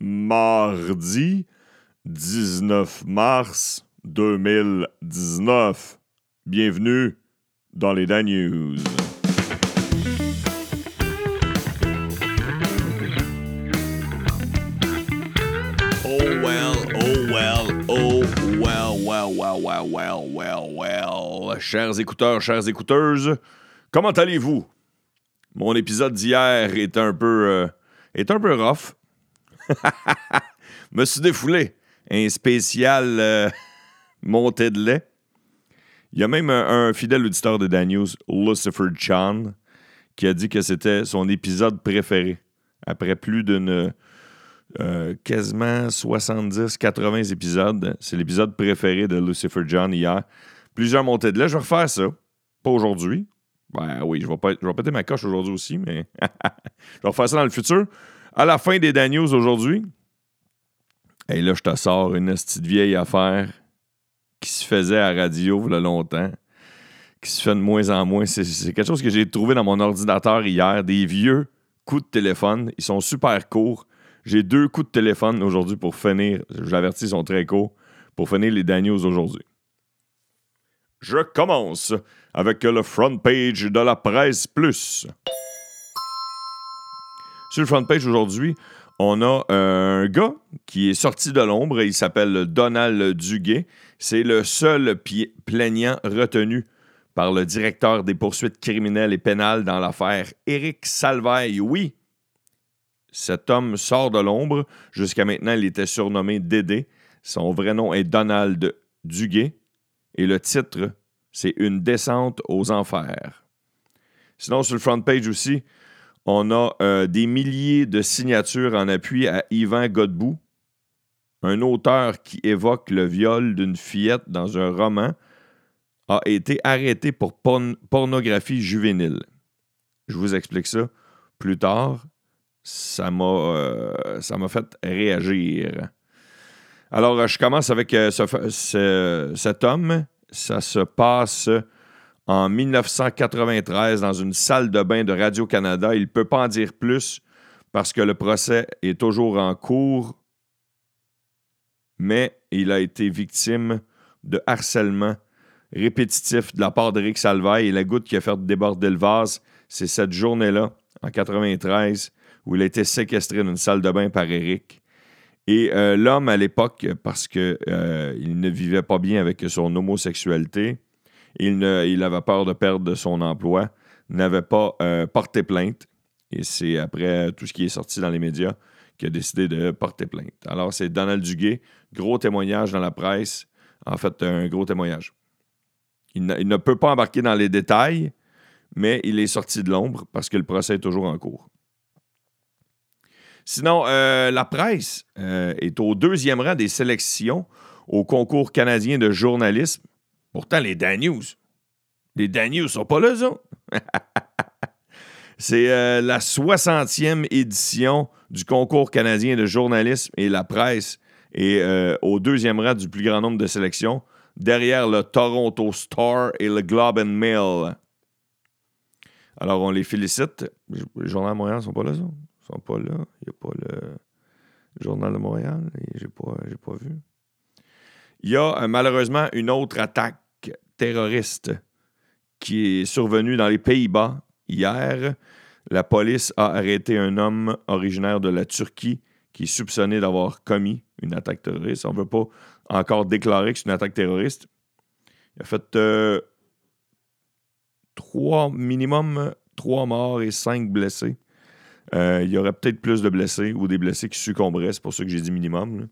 mardi 19 mars 2019. Bienvenue dans les Dan News. Oh well, oh well, oh well, well, well, well, well, well, well. Chers écouteurs, chères écouteuses, comment allez-vous? Mon épisode d'hier est un peu euh, est un peu rough. Me suis défoulé. Un spécial euh, montée de lait. Il y a même un, fidèle auditeur de Dan News, Lucifer Chan, qui a dit que c'était son épisode préféré. Après plus d'une euh, quasiment 70-80 épisodes, c'est l'épisode préféré de Lucifer John hier. Plusieurs montées de lait. Je vais refaire ça. Pas aujourd'hui. Ben oui, je vais, pas, je vais péter ma coche aujourd'hui aussi, mais je vais refaire ça dans le futur. À la fin des Dan News aujourd'hui, et là, je te sors une petite vieille affaire qui se faisait à radio il y a longtemps, qui se fait de moins en moins. C'est, quelque chose que j'ai trouvé dans mon ordinateur hier, des vieux coups de téléphone. Ils sont super courts. J'ai deux coups de téléphone aujourd'hui pour finir. Je l'avertis, ils sont très courts. Pour finir les Dan News aujourd'hui. Je commence avec le front page de la presse plus. Sur le front page aujourd'hui, on a un gars qui est sorti de l'ombre. Il s'appelle Donald Duguay. C'est le seul plaignant retenu par le directeur des poursuites criminelles et pénales dans l'affaire Éric Salvaille. Oui, cet homme sort de l'ombre. Jusqu'à maintenant, il était surnommé Dédé. Son vrai nom est Donald Duguay. Et le titre, c'est Une descente aux enfers. Sinon, sur le front page aussi, on a euh, des milliers de signatures en appui à Yvan Godbout, un auteur qui évoque le viol d'une fillette dans un roman, a été arrêté pour porn- pornographie juvénile. Je vous explique ça plus tard. Ça m'a euh, fait réagir. Alors, je commence avec euh, ce- ce- cet homme. Ça se passe en 1993 dans une salle de bain de Radio-Canada. Il ne peut pas en dire plus parce que le procès est toujours en cours, mais il a été victime de harcèlement répétitif de la part d'Éric Salvaille et la goutte qui a fait déborder le vase, c'est cette journée-là, en 93, où il a été séquestré d'une salle de bain par Éric. Et euh, l'homme, à l'époque, parce qu'il ne vivait pas bien avec son homosexualité, il, avait peur de perdre son emploi, n'avait pas euh, porté plainte. Et c'est après tout ce qui est sorti dans les médias qu'il a décidé de porter plainte. Alors, c'est Donald Duguay, gros témoignage dans la presse. En fait, un gros témoignage. Il ne, il ne peut pas embarquer dans les détails, mais il est sorti de l'ombre parce que le procès est toujours en cours. Sinon, euh, la presse euh, est au deuxième rang des sélections au concours canadien de journalisme. Pourtant, les Dan News, les Dan News sont pas là, ça. C'est euh, la 60e édition du concours canadien de journalisme et la presse est euh, au deuxième rang du plus grand nombre de sélections, derrière le Toronto Star et le Globe and Mail. Alors, on les félicite. Les Journal de Montréal ne sont pas là, ça? Ils sont pas là. Il n'y a pas le Journal de Montréal. et J'ai pas, pas vu. Il y a euh, malheureusement une autre attaque terroriste qui est survenue dans les Pays-Bas hier. La police a arrêté un homme originaire de la Turquie qui est soupçonné d'avoir commis une attaque terroriste. On ne veut pas encore déclarer que c'est une attaque terroriste. Il a fait euh, trois, minimum trois morts et cinq blessés. Euh, il y aurait peut-être plus de blessés ou des blessés qui succomberaient. C'est pour ça que j'ai dit minimum. là.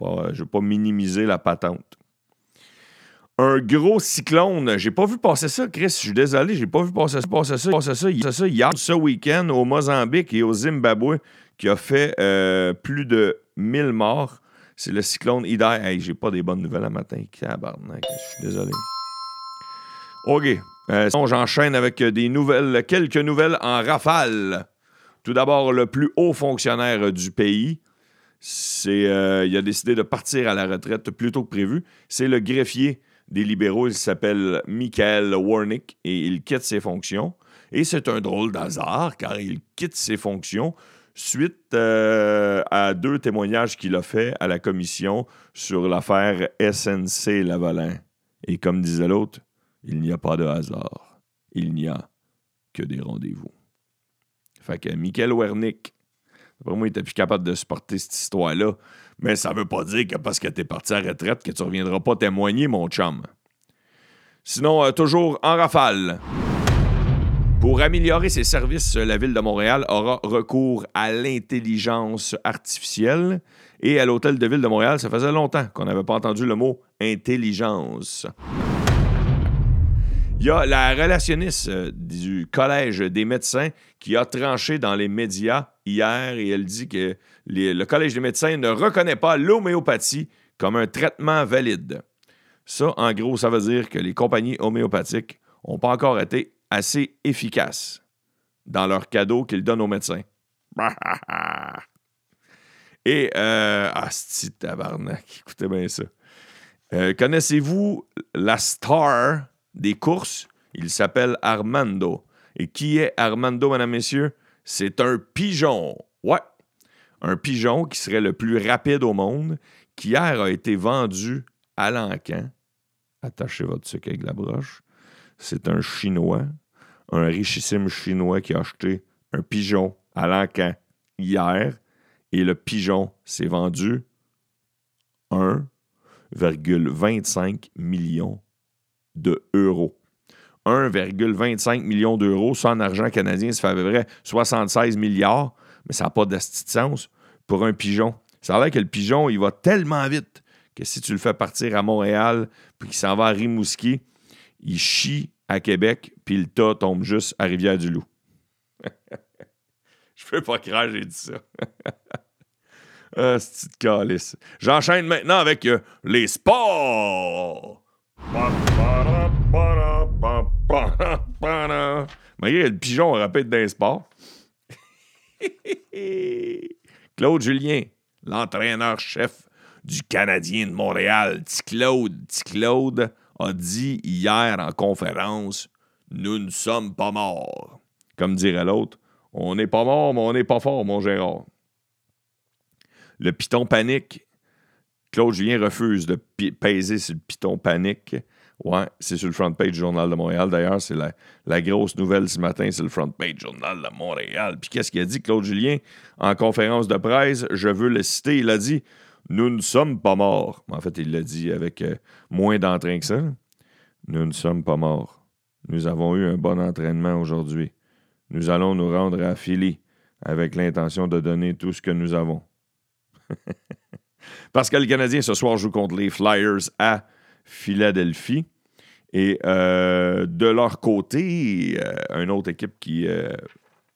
Pas- je ne veux pas minimiser la patente. Un gros cyclone. J'ai pas vu passer ça, Chris. Je suis désolé, j'ai pas vu passer ça, passer ça, passer ça, hier, ce week-end au Mozambique et au Zimbabwe, qui a fait euh, plus de 1000 morts. C'est le cyclone Idai. Hey, j'ai pas des bonnes nouvelles à matin. Je suis désolé. OK. Euh, j'enchaîne avec des nouvelles, quelques nouvelles en rafale. Tout d'abord, le plus haut fonctionnaire du pays, c'est, euh, il a décidé de partir à la retraite plus tôt que prévu. C'est le greffier des libéraux. Il s'appelle Michael Warnick et il quitte ses fonctions. Et c'est un drôle d'hasard car il quitte ses fonctions suite euh, à deux témoignages qu'il a fait à la commission sur l'affaire SNC Lavalin. Et comme disait l'autre, il n'y a pas de hasard. Il n'y a que des rendez-vous. Fait que Michael Wernick, pour moi, il était plus capable de supporter cette histoire-là. Mais ça veut pas dire que parce que tu es parti à retraite que tu reviendras pas témoigner, mon chum. Sinon, euh, toujours en rafale. Pour améliorer ses services, la Ville de Montréal aura recours à l'intelligence artificielle. Et à l'Hôtel de Ville de Montréal, ça faisait longtemps qu'on n'avait pas entendu le mot intelligence. Il y a la relationniste euh, du Collège des médecins qui a tranché dans les médias hier et elle dit que le Collège des médecins ne reconnaît pas l'homéopathie comme un traitement valide. Ça, en gros, ça veut dire que les compagnies homéopathiques n'ont pas encore été assez efficaces dans leurs cadeaux qu'ils donnent aux médecins. Et, euh, ah, tabarnak, écoutez bien ça. Euh, connaissez-vous la star des courses? Il s'appelle Armando. Et qui est Armando, mesdames, messieurs? C'est un pigeon. Ouais. Un pigeon qui serait le plus rapide au monde, qui hier a été vendu à l'encan. Attachez votre sucre avec la broche. C'est un Chinois un richissime Chinois qui a acheté un pigeon à l'encan hier et le pigeon s'est vendu 1,25 million de euros. 1,25 million d'euros, ça en argent canadien, ça fait à peu près 76 milliards, mais ça n'a pas de sens pour un pigeon. Ça a l'air que le pigeon, il va tellement vite que si tu le fais partir à Montréal, puis qu'il s'en va à Rimouski, il chie à Québec, puis le tas tombe juste à Rivière-du-Loup. Je peux pas croire j'ai dit ça. ah, c'est calice. J'enchaîne maintenant avec euh, les sports. Le pigeon, dans les sports. Claude Julien, l'entraîneur-chef du Canadien de Montréal. Petit Claude, petit Claude a dit hier en conférence Nous ne sommes pas morts. Comme dirait l'autre, on n'est pas mort, mais on n'est pas fort, mon Gérard. Le piton panique. Claude Julien refuse de peser sur le piton panique. Ouais, c'est sur le front page du Journal de Montréal. D'ailleurs, c'est la, grosse nouvelle ce matin, c'est le front page du Journal de Montréal. Puis qu'est-ce qu'il a dit, Claude Julien, en conférence de presse? Je veux le citer. Il a dit nous ne sommes pas morts. En fait, il l'a dit avec euh, moins d'entrain que ça. Nous ne sommes pas morts. Nous avons eu un bon entraînement aujourd'hui. Nous allons nous rendre à Philly avec l'intention de donner tout ce que nous avons. Parce que le Canadien ce soir joue contre les Flyers à Philadelphie. Et euh, de leur côté, euh, une autre équipe qui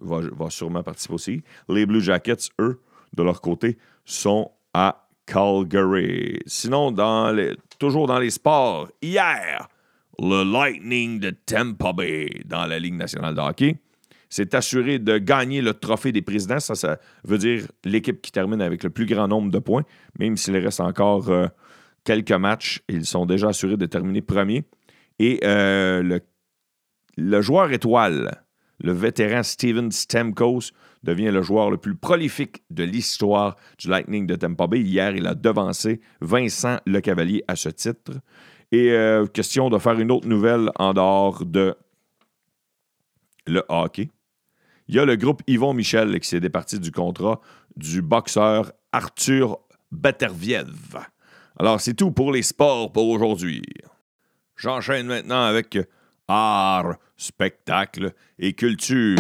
va, va, sûrement participer aussi, les Blue Jackets, eux, de leur côté, sont à Calgary. Sinon, toujours dans les sports, hier, le Lightning de Tampa Bay dans la Ligue nationale de hockey s'est assuré de gagner le trophée des présidents. Ça, ça veut dire l'équipe qui termine avec le plus grand nombre de points, même s'il reste encore euh, quelques matchs. Ils sont déjà assurés de terminer premier. Et euh, le, le joueur étoile, le vétéran Steven Stamkos, devient le joueur le plus prolifique de l'histoire du Lightning de Tampa Bay. Hier, il a devancé Vincent Lecavalier à ce titre. Et euh, question de faire une autre nouvelle en dehors de le hockey. Il y a le groupe Yvon Michel qui s'est départi du contrat du boxeur Arthur Baterviev. Alors, c'est tout pour les sports pour aujourd'hui. J'enchaîne maintenant avec art, spectacle et culture.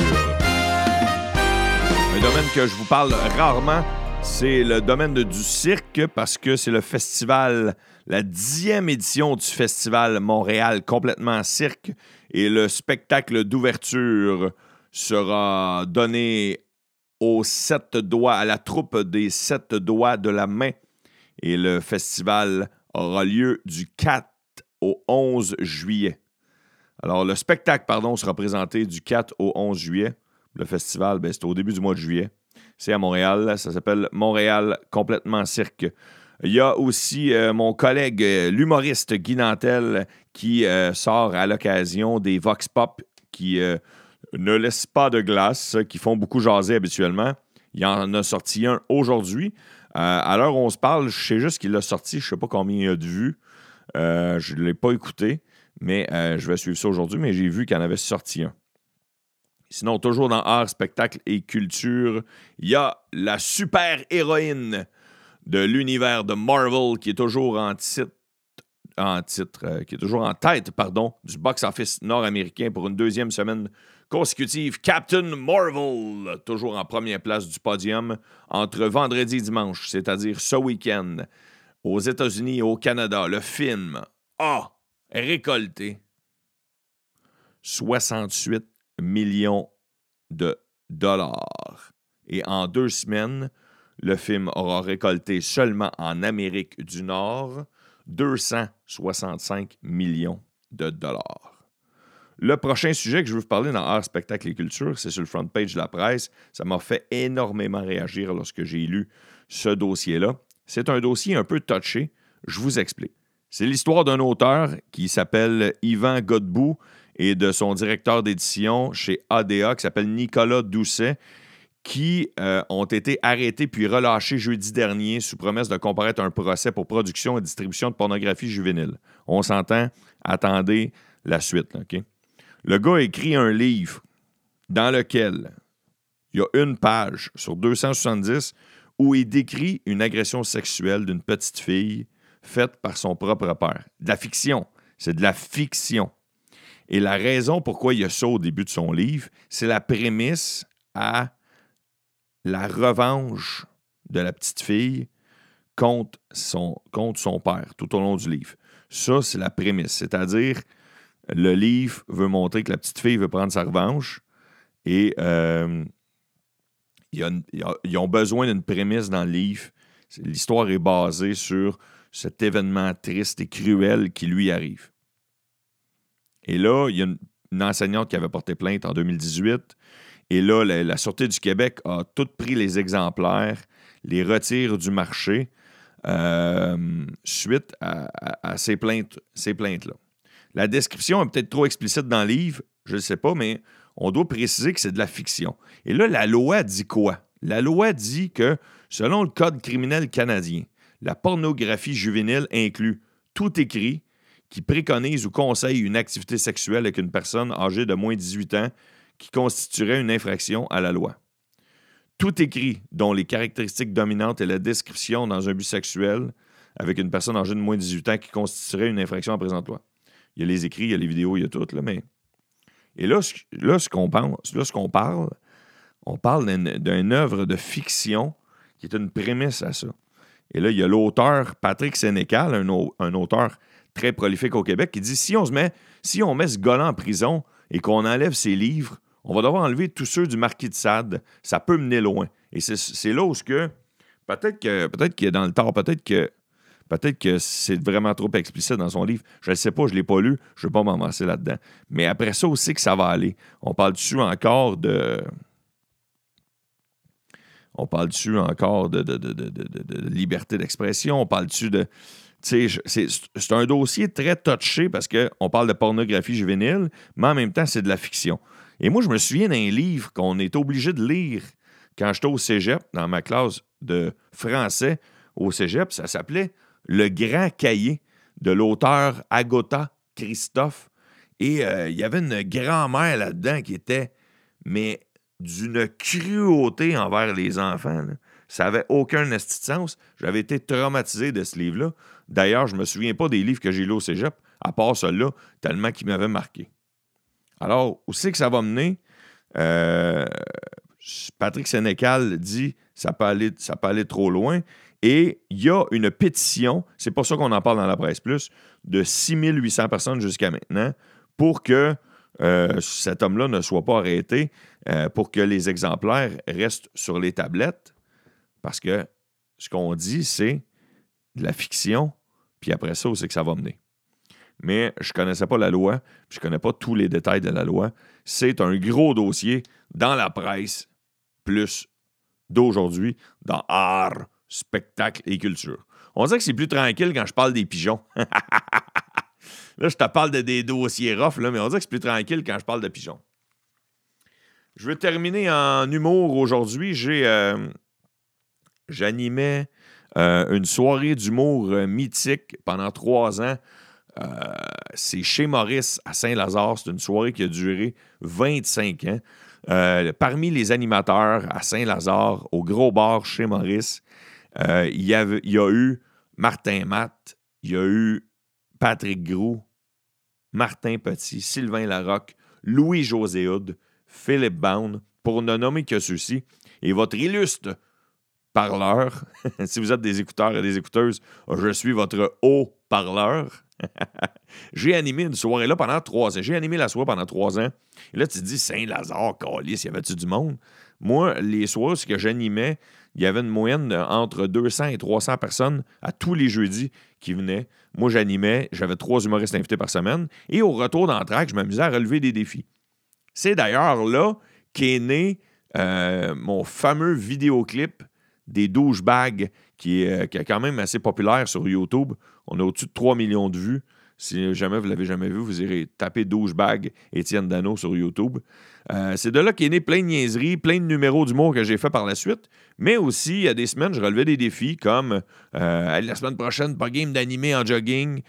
Un domaine que je vous parle rarement, c'est le domaine du cirque parce que c'est le festival, la dixième édition du festival Montréal complètement cirque et le spectacle d'ouverture sera donné aux sept doigts, à la troupe des sept doigts de la main. Et le festival aura lieu du 4 au 11 juillet. Alors, le spectacle, pardon, sera présenté du 4 au 11 juillet. Le festival, ben, c'est au début du mois de juillet. C'est à Montréal. Ça s'appelle Montréal complètement cirque. Il y a aussi euh, mon collègue, euh, l'humoriste Guy Nantel, qui euh, sort à l'occasion des Vox Pop qui ne laissent pas de glace, qui font beaucoup jaser habituellement. Il en a sorti un aujourd'hui. Euh, à l'heure où on se parle, je sais juste qu'il l'a sorti. Je ne sais pas combien il y a de vues. Euh, je ne l'ai pas écouté, mais euh, je vais suivre ça aujourd'hui. Mais j'ai vu qu'il en avait sorti un. Sinon, toujours dans art, spectacle et culture, il y a la super-héroïne de l'univers de Marvel qui est toujours en en qui est toujours en tête, pardon, du box-office nord-américain pour une deuxième semaine Captain Marvel, toujours en première place du podium entre vendredi et dimanche, c'est-à-dire ce week-end, aux États-Unis et au Canada. Le film a récolté 68 millions de dollars. Et en deux semaines, le film aura récolté seulement en Amérique du Nord 265 millions de dollars. Le prochain sujet que je veux vous parler dans Art, Spectacle et Culture, c'est sur le front page de la presse. Ça m'a fait énormément réagir lorsque j'ai lu ce dossier-là. C'est un dossier un peu touché. Je vous explique. C'est l'histoire d'un auteur qui s'appelle Yvan Godbout et de son directeur d'édition chez ADA qui s'appelle Nicolas Doucet qui euh, ont été arrêtés puis relâchés jeudi dernier sous promesse de comparaître un procès pour production et distribution de pornographie juvénile. On s'entend, attendez la suite. OK? Le gars a écrit un livre dans lequel il y a une page sur 270 où il décrit une agression sexuelle d'une petite fille faite par son propre père. De la fiction. C'est de la fiction. Et la raison pourquoi il y a ça au début de son livre, c'est la prémisse à la revanche de la petite fille contre son, contre son père tout au long du livre. Ça, c'est la prémisse. C'est-à-dire, le livre veut montrer que la petite fille veut prendre sa revanche et euh, ils ont besoin d'une prémisse dans le livre. L'histoire est basée sur cet événement triste et cruel qui lui arrive. Et là, il y a une, enseignante qui avait porté plainte en 2018. Et là, la, Sûreté du Québec a tout pris les exemplaires, les retire du marché euh, suite à, ces plaintes-là. Ces plaintes la description est peut-être trop explicite dans le livre, je ne sais pas, mais on doit préciser que c'est de la fiction. Et là, la loi dit quoi? La loi dit que, selon le Code criminel canadien, la pornographie juvénile inclut tout écrit qui préconise ou conseille une activité sexuelle avec une personne âgée de moins de 18 ans qui constituerait une infraction à la loi. Tout écrit dont les caractéristiques dominantes et la description dans un but sexuel avec une personne âgée de moins de 18 ans qui constituerait une infraction à présente loi. Il y a les écrits, il y a les vidéos, il y a tout, là, mais. Et là, là ce qu'on pense, là, ce qu'on parle, on parle d'une œuvre de fiction qui est une prémisse à ça. Et là, il y a l'auteur Patrick Sénécal, un, un, auteur très prolifique au Québec, qui dit si on se met, si on met ce gars-là en prison et qu'on enlève ses livres, on va devoir enlever tous ceux du Marquis de Sade. Ça peut mener loin. Et c'est là où ce que peut-être que peut-être qu'il est dans le tort, peut-être que Peut-être que c'est vraiment trop explicite dans son livre. Je ne sais pas, je ne l'ai pas lu, je ne vais pas m'avancer là-dedans. Mais après ça aussi que ça va aller. On parle dessus encore de. On parle dessus encore de, de, liberté d'expression? On parle dessus de. C'est un dossier très touché parce qu'on parle de pornographie juvénile, mais en même temps, c'est de la fiction. Et moi, je me souviens d'un livre qu'on est obligé de lire quand j'étais au cégep, dans ma classe de français au cégep. Ça s'appelait le grand cahier de l'auteur Agota Christophe. Et euh, il y avait une grand-mère là-dedans qui était, mais d'une cruauté envers les enfants. Ça n'avait aucun sens. J'avais été traumatisé de ce livre-là. D'ailleurs, je ne me souviens pas des livres que j'ai lus au cégep, à part celui-là, tellement qu'il m'avait marqué. Alors, où c'est que ça va mener? Euh, Patrick Sénécal dit ça peut aller, ça peut aller trop loin. Et il y a une pétition, c'est pour ça qu'on en parle dans la presse plus, de 6800 personnes jusqu'à maintenant pour que euh, cet homme-là ne soit pas arrêté, euh, pour que les exemplaires restent sur les tablettes. Parce que ce qu'on dit, c'est de la fiction, puis après ça, c'est que ça va mener. Mais je ne connaissais pas la loi, puis je ne connais pas tous les détails de la loi. C'est un gros dossier dans la presse, plus d'aujourd'hui, dans Art, spectacle et culture. On dirait que c'est plus tranquille quand je parle des pigeons. là, je te parle de des dossiers rough, là, mais on dirait que c'est plus tranquille quand je parle de pigeons. Je veux terminer en humour aujourd'hui. J'ai euh, j'animais euh, une soirée d'humour euh, mythique pendant trois ans. c'est chez Maurice à Saint-Lazare. C'est une soirée qui a duré 25 ans. parmi les animateurs à Saint-Lazare, au gros bar chez Maurice, il y, avait, il y a eu Martin Matt, il y a eu Patrick Groux, Martin Petit, Sylvain Larocque, Louis-José Philippe Bound, pour ne nommer que ceux-ci. Et votre illustre parleur, si vous êtes des écouteurs et des écouteuses, je suis votre haut parleur. J'ai animé une soirée là pendant trois ans. J'ai animé la soirée pendant trois ans. Et là, tu te dis, Saint-Lazare, Calice, y avait-tu du monde? Moi, les soirées, ce que j'animais, il y avait une moyenne entre 200 et 300 personnes à tous les jeudis qui venaient. Moi, j'animais, j'avais trois humoristes invités par semaine. Et au retour d'entraque, je m'amusais à relever des défis. C'est d'ailleurs là qu'est né euh, mon fameux vidéoclip des douchebags qui euh, qui est quand même assez populaire sur YouTube. On a au-dessus de 3 millions de vues. Si jamais vous l'avez jamais vu, vous irez taper douchebag Étienne Dano sur YouTube. Euh, c'est de là qu'est né plein de niaiseries, plein de numéros d'humour que j'ai fait par la suite. Mais aussi, il y a des semaines, je relevais des défis comme la semaine prochaine, pas game d'animer en jogging.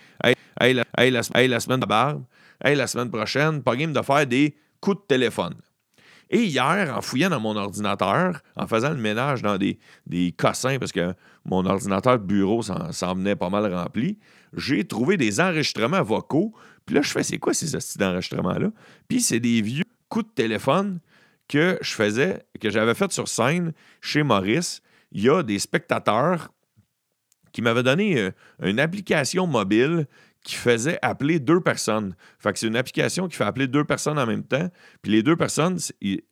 Hey, la, la, semaine de barbe. Hey, la semaine prochaine, pas game de faire des coup de téléphone. Et hier, en fouillant dans mon ordinateur, en faisant le ménage dans des, des cossins, parce que mon ordinateur de bureau s'en venait pas mal rempli, j'ai trouvé des enregistrements vocaux. Puis là, je fais, c'est quoi ces d'enregistrements-là? Puis c'est des vieux coups de téléphone que je faisais, que j'avais fait sur scène chez Maurice. Il y a des spectateurs qui m'avaient donné euh, une application mobile qui faisait appeler deux personnes. Fait que c'est une application qui fait appeler deux personnes en même temps. Puis les deux personnes,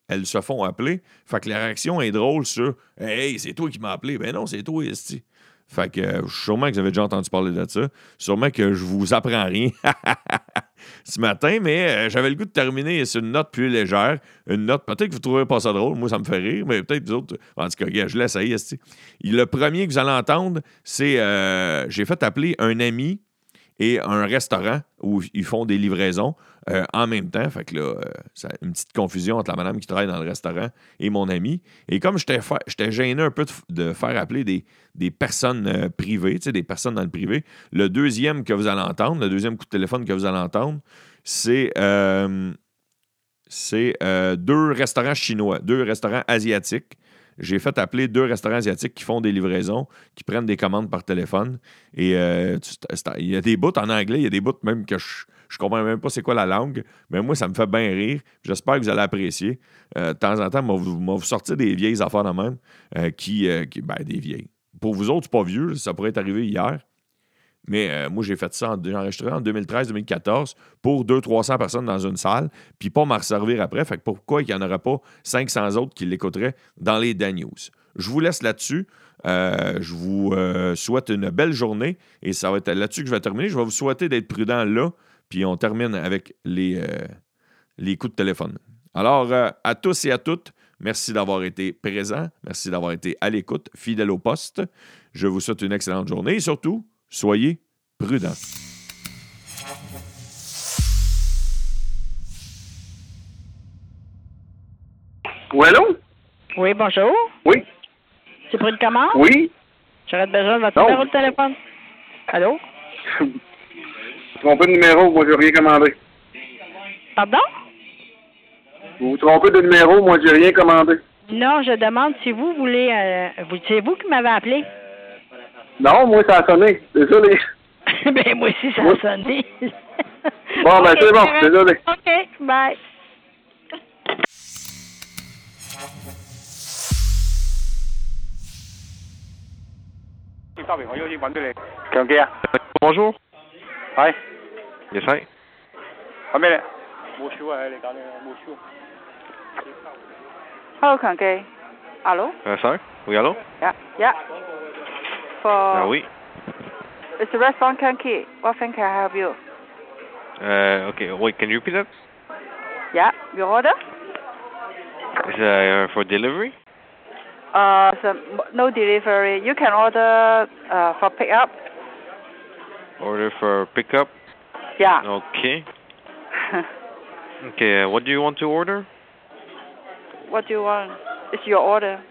elles se font appeler. Fait que la réaction est drôle sur Hey, c'est toi qui m'as appelé. Ben non, c'est toi, Esti. Fait que euh, sûrement que vous avez déjà entendu parler de ça. Sûrement que je vous apprends rien ce matin, mais euh, j'avais le goût de terminer sur une note plus légère. Une note, peut-être que vous ne trouverez pas ça drôle. Moi, ça me fait rire, mais peut-être vous autres. En tout cas, je laisse Esti. Le premier que vous allez entendre, c'est euh, j'ai fait appeler un ami et un restaurant où ils font des livraisons euh, en même temps. Fait que là, euh, une petite confusion entre la madame qui travaille dans le restaurant et mon ami. Et comme j'étais gêné un peu de, faire appeler des, des personnes euh, privées, des personnes dans le privé, le deuxième que vous allez entendre, le deuxième coup de téléphone que vous allez entendre, c'est c'est deux restaurants chinois, deux restaurants asiatiques j'ai fait appeler deux restaurants asiatiques qui font des livraisons, qui prennent des commandes par téléphone. Et euh, il y a des bouts en anglais, il y a des bouts même que je, je comprends même pas c'est quoi la langue, mais moi, ça me fait bien rire. J'espère que vous allez apprécier. Euh, de temps en temps, vous, vous sortir des vieilles affaires de même, euh, qui, qui, ben, des vieilles. Pour vous autres, pas vieux, ça pourrait être arrivé hier. Mais euh, moi, j'ai fait ça, j'ai enregistré en 2013-2014 pour 200-300 personnes dans une salle, puis pas m'en servir après. Fait que pourquoi il n'y en aurait pas 500 autres qui l'écouteraient dans les Dan? Je vous laisse là-dessus. Euh, je vous euh, souhaite une belle journée et ça va être là-dessus que je vais terminer. Je vais vous souhaiter d'être prudent là, puis on termine avec les, les coups de téléphone. Alors, à tous et à toutes, merci d'avoir été présents, merci d'avoir été à l'écoute, fidèle au poste. Je vous souhaite une excellente journée et surtout, Soyez prudents. Oui, allô? Oui, bonjour. Oui. C'est pour une commande? Oui. J'aurais besoin de votre numéro de téléphone. Allô? vous trompez de numéro, moi j'ai rien commandé. Pardon? Vous vous trompez de numéro, moi j'ai rien commandé. Non, je demande si vous voulez. Euh, vous, c'est vous qui m'avez appelé? Non, moi, ça a sonné. Désolé. ben, moi aussi, ça a sonné. bon, ben, c'est bon. Désolé. OK, bye. Bonjour. Hi. Yes, hi. 系咩咧？冇少啊！你讲你冇少。Hello, 强记。Allô? Uh, sorry? Oui, allô? Yeah, yeah. For Ah oui. it's the restaurant Kanki. What thing can I help you? Uh, okay, wait, can you repeat that? Yeah, your order? Is uh, for delivery? Uh, so no delivery. You can order uh for pickup. Order for pickup? Yeah. Okay. Okay, uh, what do you want to order? What do you want? It's your order.